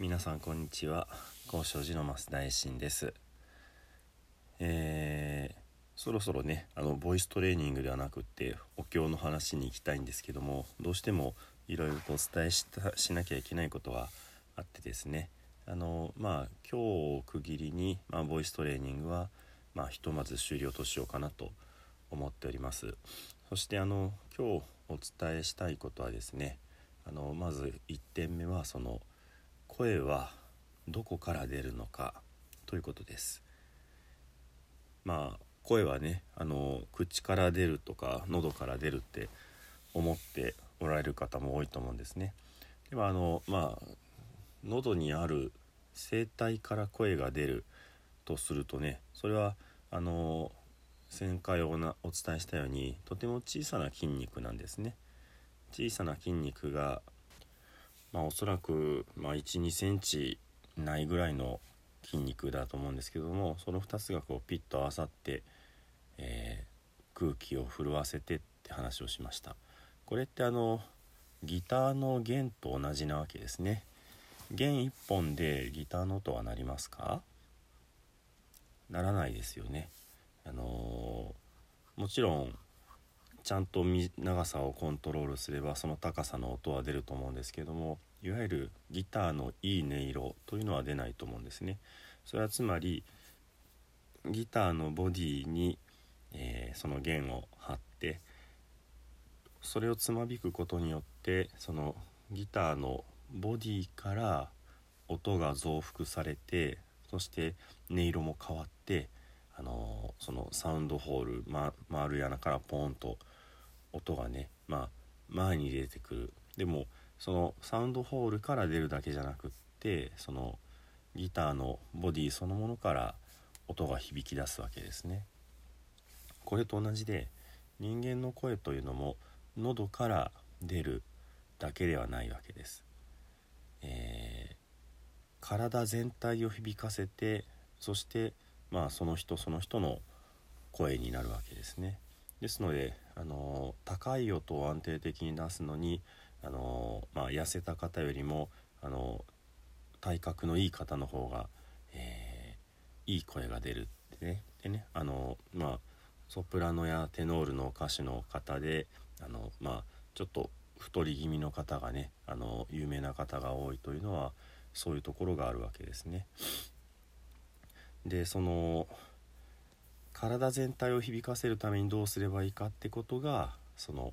皆さんこんにちは。高尚寺の増大臣です。えー、そろそろねあのボイストレーニングではなくってお経の話に行きたいんですけどもどうしてもいろいろとお伝えしたしなきゃいけないことがあってですね。あのまあ今日を区切りに、まあ、ボイストレーニングは、まあ、ひとまず終了としようかなと思っております。そしてあの今日お伝えしたいことはですねあのまず1点目はその声はどこから出るのかということです。まあ声はねあの口から出るとか喉から出るって思っておられる方も多いと思うんですね。でもあのまあ喉にある声帯から声が出るとするとねそれはあの前回おなお伝えしたようにとても小さな筋肉なんですね。小さな筋肉が、まあ、おそらく、まあ、1 2センチないぐらいの筋肉だと思うんですけどもその2つがこうピッと合わさって、えー、空気を震わせてって話をしました。これってあのギターの弦と同じなわけですね。弦1本でギターの音は鳴りますか？ならないですよね。あのー、もちろんちゃんと長さをコントロールすればその高さの音は出ると思うんですけどもいわゆるギターのいい音色というのは出ないと思うんですね。それはつまりギターのボディに、えー、その弦を張ってそれをつまびくことによってそのギターのボディから音が増幅されてそして音色も変わってあのー、そのサウンドホール、ま、丸い穴からポーンと音がねまあ前に出てくるでもそのサウンドホールから出るだけじゃなくってそのギターのボディそのものから音が響き出すわけですね。これと同じで人間の声というのも喉から出るだけではないわけです、えー、体全体を響かせてそしてまあその人その人の声になるわけですね。ですのであの高い音を安定的に出すのにあの、まあ、痩せた方よりもあの体格のいい方の方が、えー、いい声が出るってねでねあのまあソプラノやテノールの歌手の方であのまあちょっと太り気味の方がねあの有名な方が多いというのはそういうところがあるわけですね。でその体全体を響かせるためにどうすればいいかってことがその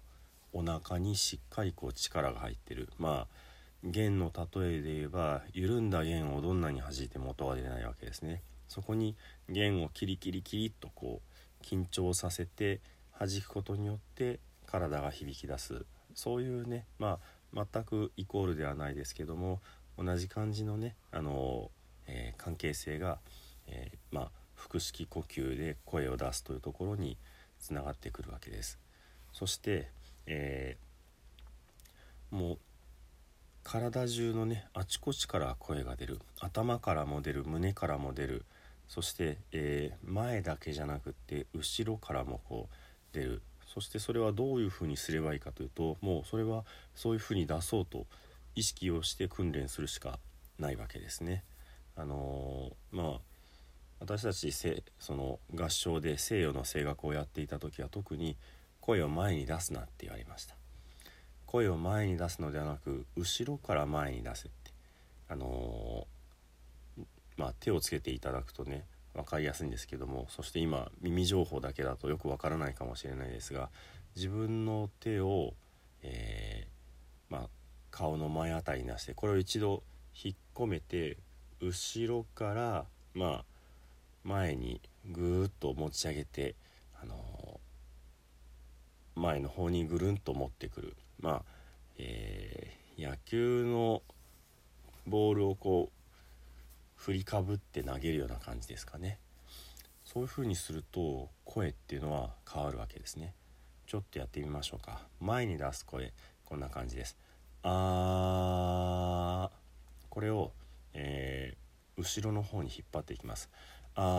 お腹にしっかりこう力が入ってる。まあ弦の例えで言えば緩んだ弦をどんなに弾いても音が出ないわけですね。そこに弦をキリキリキリっとこう緊張させて弾くことによって体が響き出す。そういうねまあ全くイコールではないですけども同じ感じのねあの、えー、関係性が、えー、まあ腹式呼吸で声を出すというところにつながってくるわけです。そして、えー、もう体中のねあちこちから声が出る。頭からも出る。胸からも出る。そして、えー、前だけじゃなくって後ろからもこう出る。そしてそれはどういうふうにすればいいかというともうそれはそういうふうに出そうと意識をして訓練するしかないわけですね。あのー、まあ私たちその合唱で西洋の声楽をやっていた時は特に声を前に出すなって言われました。声を前に出すのではなく後ろから前に出せって。あのー、まあ手をつけていただくとね分かりやすいんですけどもそして今耳情報だけだとよくわからないかもしれないですが自分の手を、えー、まあ、顔の前あたりに出してこれを一度引っ込めて後ろからまあ前にぐーっと持ち上げて、あのー、前の方にぐるんと持ってくる。まあ、えー、野球のボールをこう振りかぶって投げるような感じですかね。そういう風にすると声っていうのは変わるわけですね。ちょっとやってみましょうか。前に出す声こんな感じです。あーこれを、えー、後ろの方に引っ張っていきます。あこ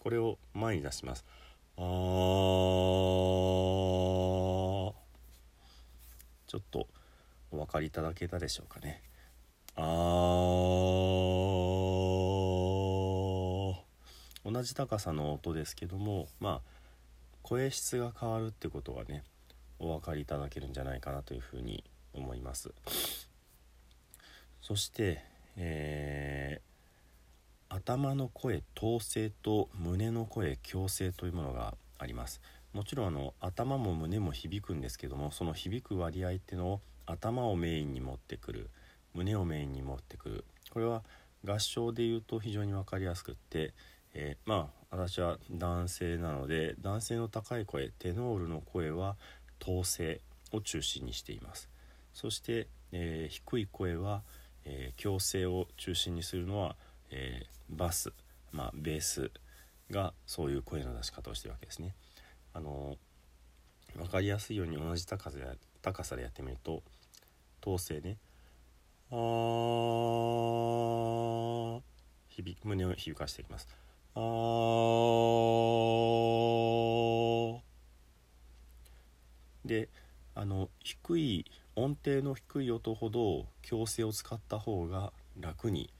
これを前に出します。あちょっとお分かりいただけたでしょうかね。あ同じ高さの音ですけどもまあ声質が変わるってことはねお分かりいただけるんじゃないかなというふうに思います。そして、え、頭の声統制と胸の声強制というものがあります。もちろんあの頭も胸も響くんですけどもその響く割合っていうのを頭をメインに持ってくる胸をメインに持ってくる。これは合唱で言うと非常に分かりやすくって、えー、まあ私は男性なので男性の高い声テノールの声は統制を中心にしています。そして、えー、低い声は、えー、強制を中心にするのは、えー、バス、まあ、ベースがそういう声の出し方をしてるわけですね。あの分かりやすいように同じ高さで高さでやってみると統制ねあー響胸を響かしていきますあーであの低い音程の低い音ほど強制を使った方が楽に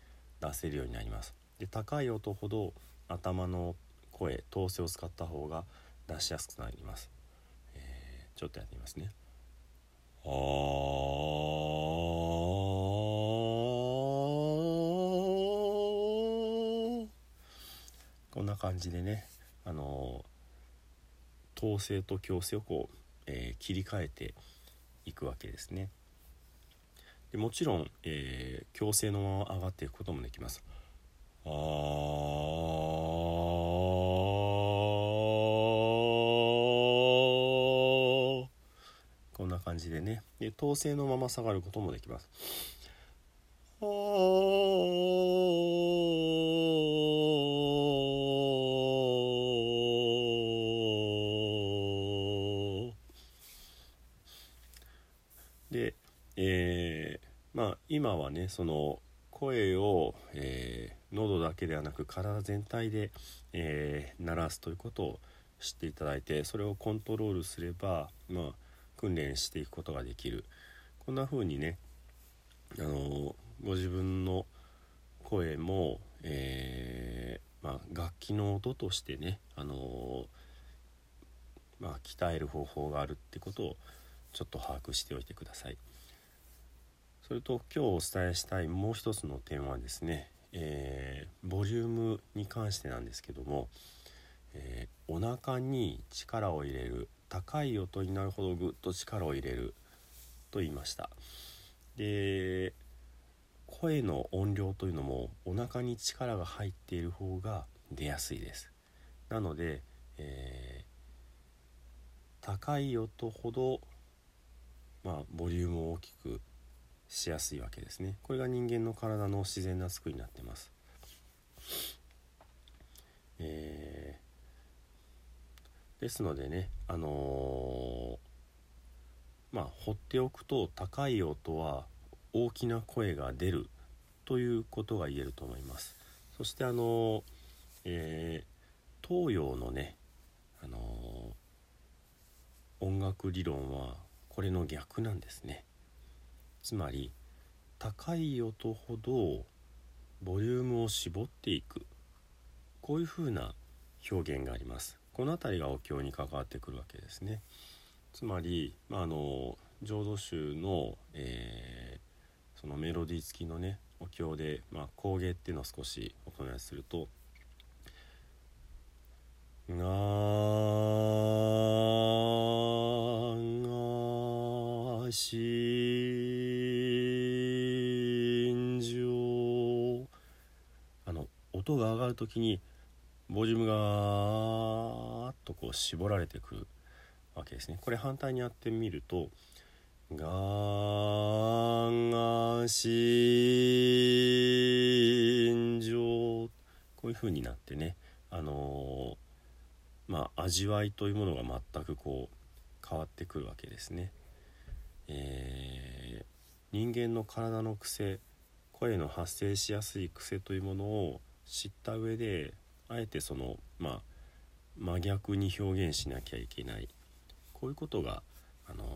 出せるようになります。で高い音ほど頭の声統制を使った方が出しやすくなります、えー、ちょっとやってみますね。あこんな感じでねあの統制と強制をこう、えー、切り替えていくわけですね。でもちろん、えー、強制のまま上がっていくこともできます。あ感じでね。で統制のまま下がることもできます。あ、えー、まあ今はねその声を、えー、喉だけではなく体全体で、えー、鳴らすということを知っていただいてそれをコントロールすればまあ訓練していくことができるこんな風にねあのご自分の声も、えー、まあ、楽器の音としてね、あのまあ、鍛える方法があるってことをちょっと把握しておいてください。それと今日お伝えしたいもう一つの点はですね、えー、ボリュームに関してなんですけども、えー、お腹に力を入れる高い音になるほどぐっと力を入れると言いました。で声の音量というのもお腹に力が入っている方が出やすいです。なので、えー、高い音ほどまあボリュームを大きくしやすいわけですね。これが人間の体の自然な作りになってます。えーですのでねあのー、まあ放っておくと高い音は大きな声が出るということが言えると思います。そしてあのー、え、東洋のねあの音楽理論はこれの逆なんですね。つまり高い音ほどボリュームを絞っていくこういうふうな表現がありますこの辺りがお経に関わってくるわけですね。つまり、まあ、あの浄土宗の、えー、そのメロディー付きのねお経で、まあ、工芸っていうのを少しお唱えすると「がが心音が上がる時にボリュームがーっとこう絞られてくるわけですね。これ反対にやってみると「がが心情」こういう風になってねあのー、まあ味わいというものが全くこう変わってくるわけですね。えー、人間の体の癖声の発生しやすい癖というものを知った上であえてそのまあ真逆に表現しなきゃいけないこういうことが、あの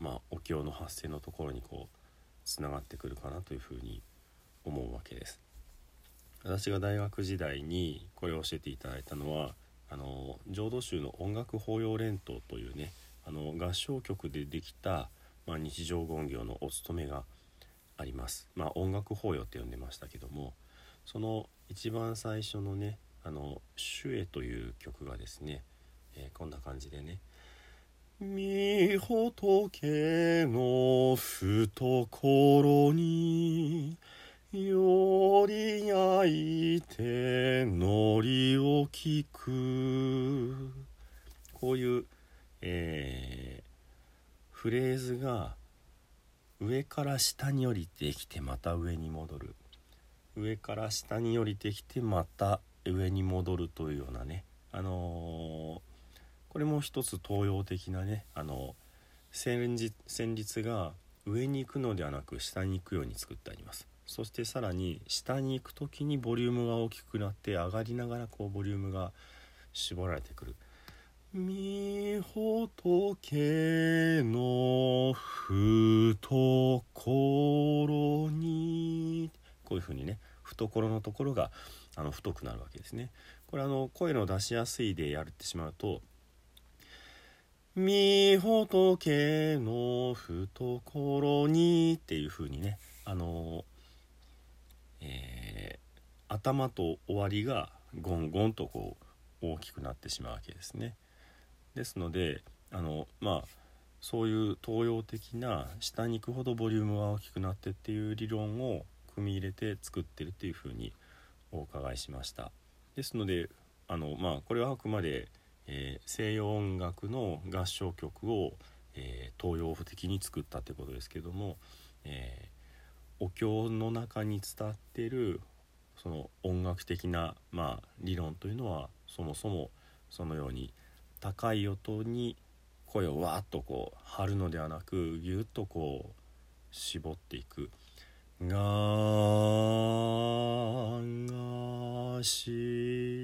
まあ、お経の発声のところにこうつながってくるかなというふうに思うわけです。私が大学時代にこれを教えていただいたのはあの浄土宗の音楽法要連頭というねあの合唱曲でできた、まあ、日常言行のお勤めがあります。まあ、音楽法要って呼んでましたけどもその一番最初のね「あの主へ」という曲がですね、えー、こんな感じでね「み仏の懐により焼いてのりを聞く」こういう、えー、フレーズが上から下に降りてきてまた上に戻る上から下に降りてきてまた上に戻るというようなね。あのー、これも一つ東洋的なねあの旋律旋律が上に行くのではなく下に行くように作ってあります。そしてさらに下に行く時にボリュームが大きくなって上がりながらこうボリュームが絞られてくる「みほとけの懐に」こいうふうにね懐のところがあの太くなるわけですね。これあの声の出しやすいでやってしまうと「みほとけの懐に」っていう風にねあのえー、頭と終わりがゴンゴンとこう大きくなってしまうわけですね。ですのであのまあそういう東洋的な下に行くほどボリュームが大きくなってっていう理論を組み入れて作ってるっていうふうにお伺いしましたですのであのまあこれはあくまで、えー、西洋音楽の合唱曲を、えー、東洋風的に作ったってことですけども、えー、お経の中に伝わってるその音楽的な、まあ、理論というのはそもそもそのように高い音に声をわーっとこう張るのではなくぎゅっとこう絞っていく。がが心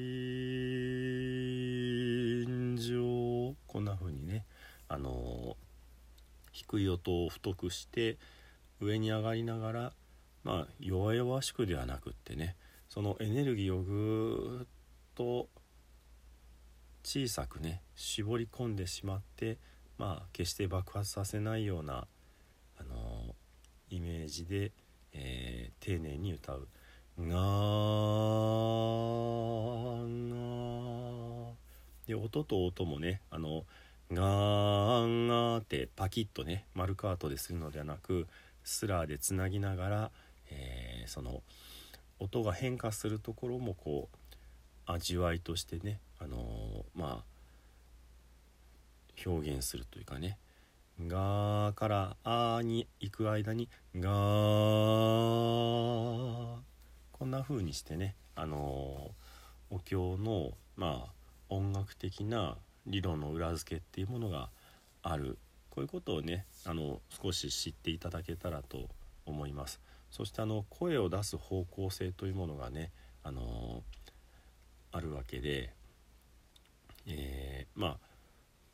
情こんな風にねあの低い音を太くして上に上がりながらまあ弱々しくではなくってねそのエネルギーをぐーっと小さくね絞り込んでしまってまあ決して爆発させないようなあのイメージでえー、丁寧に歌う「がが」で音と音もねあの「がーが」ってパキッとね丸カートでするのではなくスラーでつなぎながら、えー、その音が変化するところもこう味わいとしてねあのー、まあ表現するというかねがからあに行く間にがこんな風にしてねあのお経のまあ音楽的な理論の裏付けっていうものがある。こういうことをねあの少し知っていただけたらと思います。そしてあの声を出す方向性というものがねあのあるわけで、えー、まあ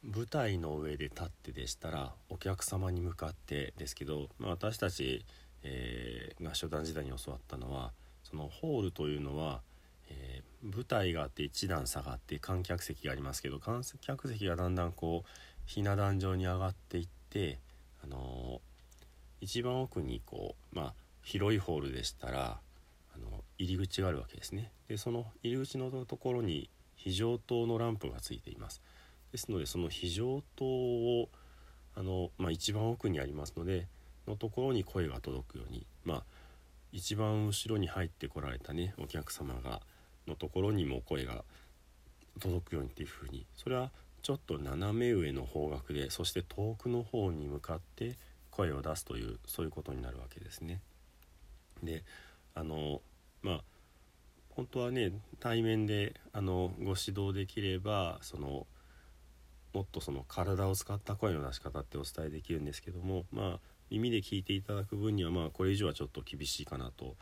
舞台の上で立ってでしたらお客様に向かってですけど、まあ、私たち、えー、合唱団時代に教わったのはそのホールというのは、えー、舞台があって一段下がって観客席がありますけど観客席がだんだんこうひな壇上に上がっていって、あのー、一番奥にこう、まあ、広いホールでしたらあの入り口があるわけですね。でその入り口のところに非常灯のランプがついています。ですのでその非常灯をあの、まあ、一番奥にありますのでのところに声が届くようにまあ一番後ろに入ってこられたねお客様がのところにも声が届くようにっていう風にそれはちょっと斜め上の方角でそして遠くの方に向かって声を出すというそういうことになるわけですね。であのまあ本当はね対面であのご指導できればそのもっとその体を使った声の出し方ってお伝えできるんですけどもまあ耳で聞いていただく分にはまあこれ以上はちょっと厳しいかなと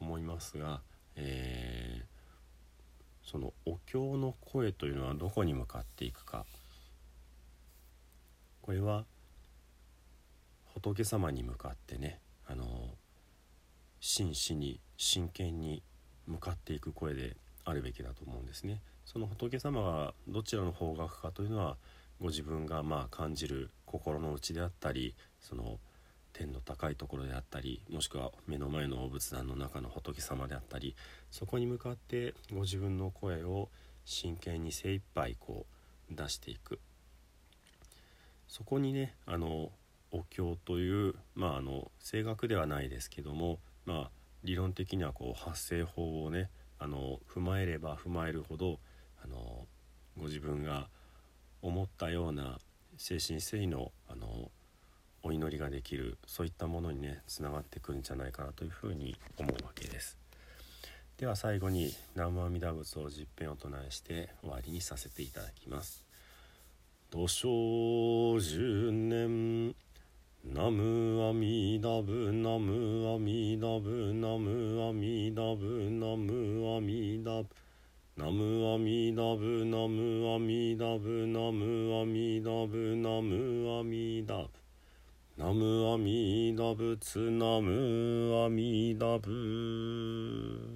思いますが、えー、そのお経の声というのはどこに向かっていくか。これは仏様に向かってねあの真摯に真剣に向かっていく声であるべきだと思うんですね。その仏様がどちらの方角かというのはご自分がまあ感じる心の内であったりその天の高いところであったりもしくは目の前のお仏壇の中の仏様であったりそこに向かってご自分の声を真剣に精一杯こう出していくそこにねあのお経というまああの声楽ではないですけどもまあ理論的にはこう発声法をねあの踏まえれば踏まえるほどあのご自分が思ったような精神誠意のあのお祈りができるそういったものにねつながってくるんじゃないかなというふうに思うわけです。では最後に南無阿弥陀仏を十遍お唱えして終わりにさせていただきます。土生十年ナムアミダブナムアミダブナムアミダブナムアミダブ。ナムアミダブナムアミダブナムアミダブナムアミダブ。ナムアミダ仏ナムアミダ仏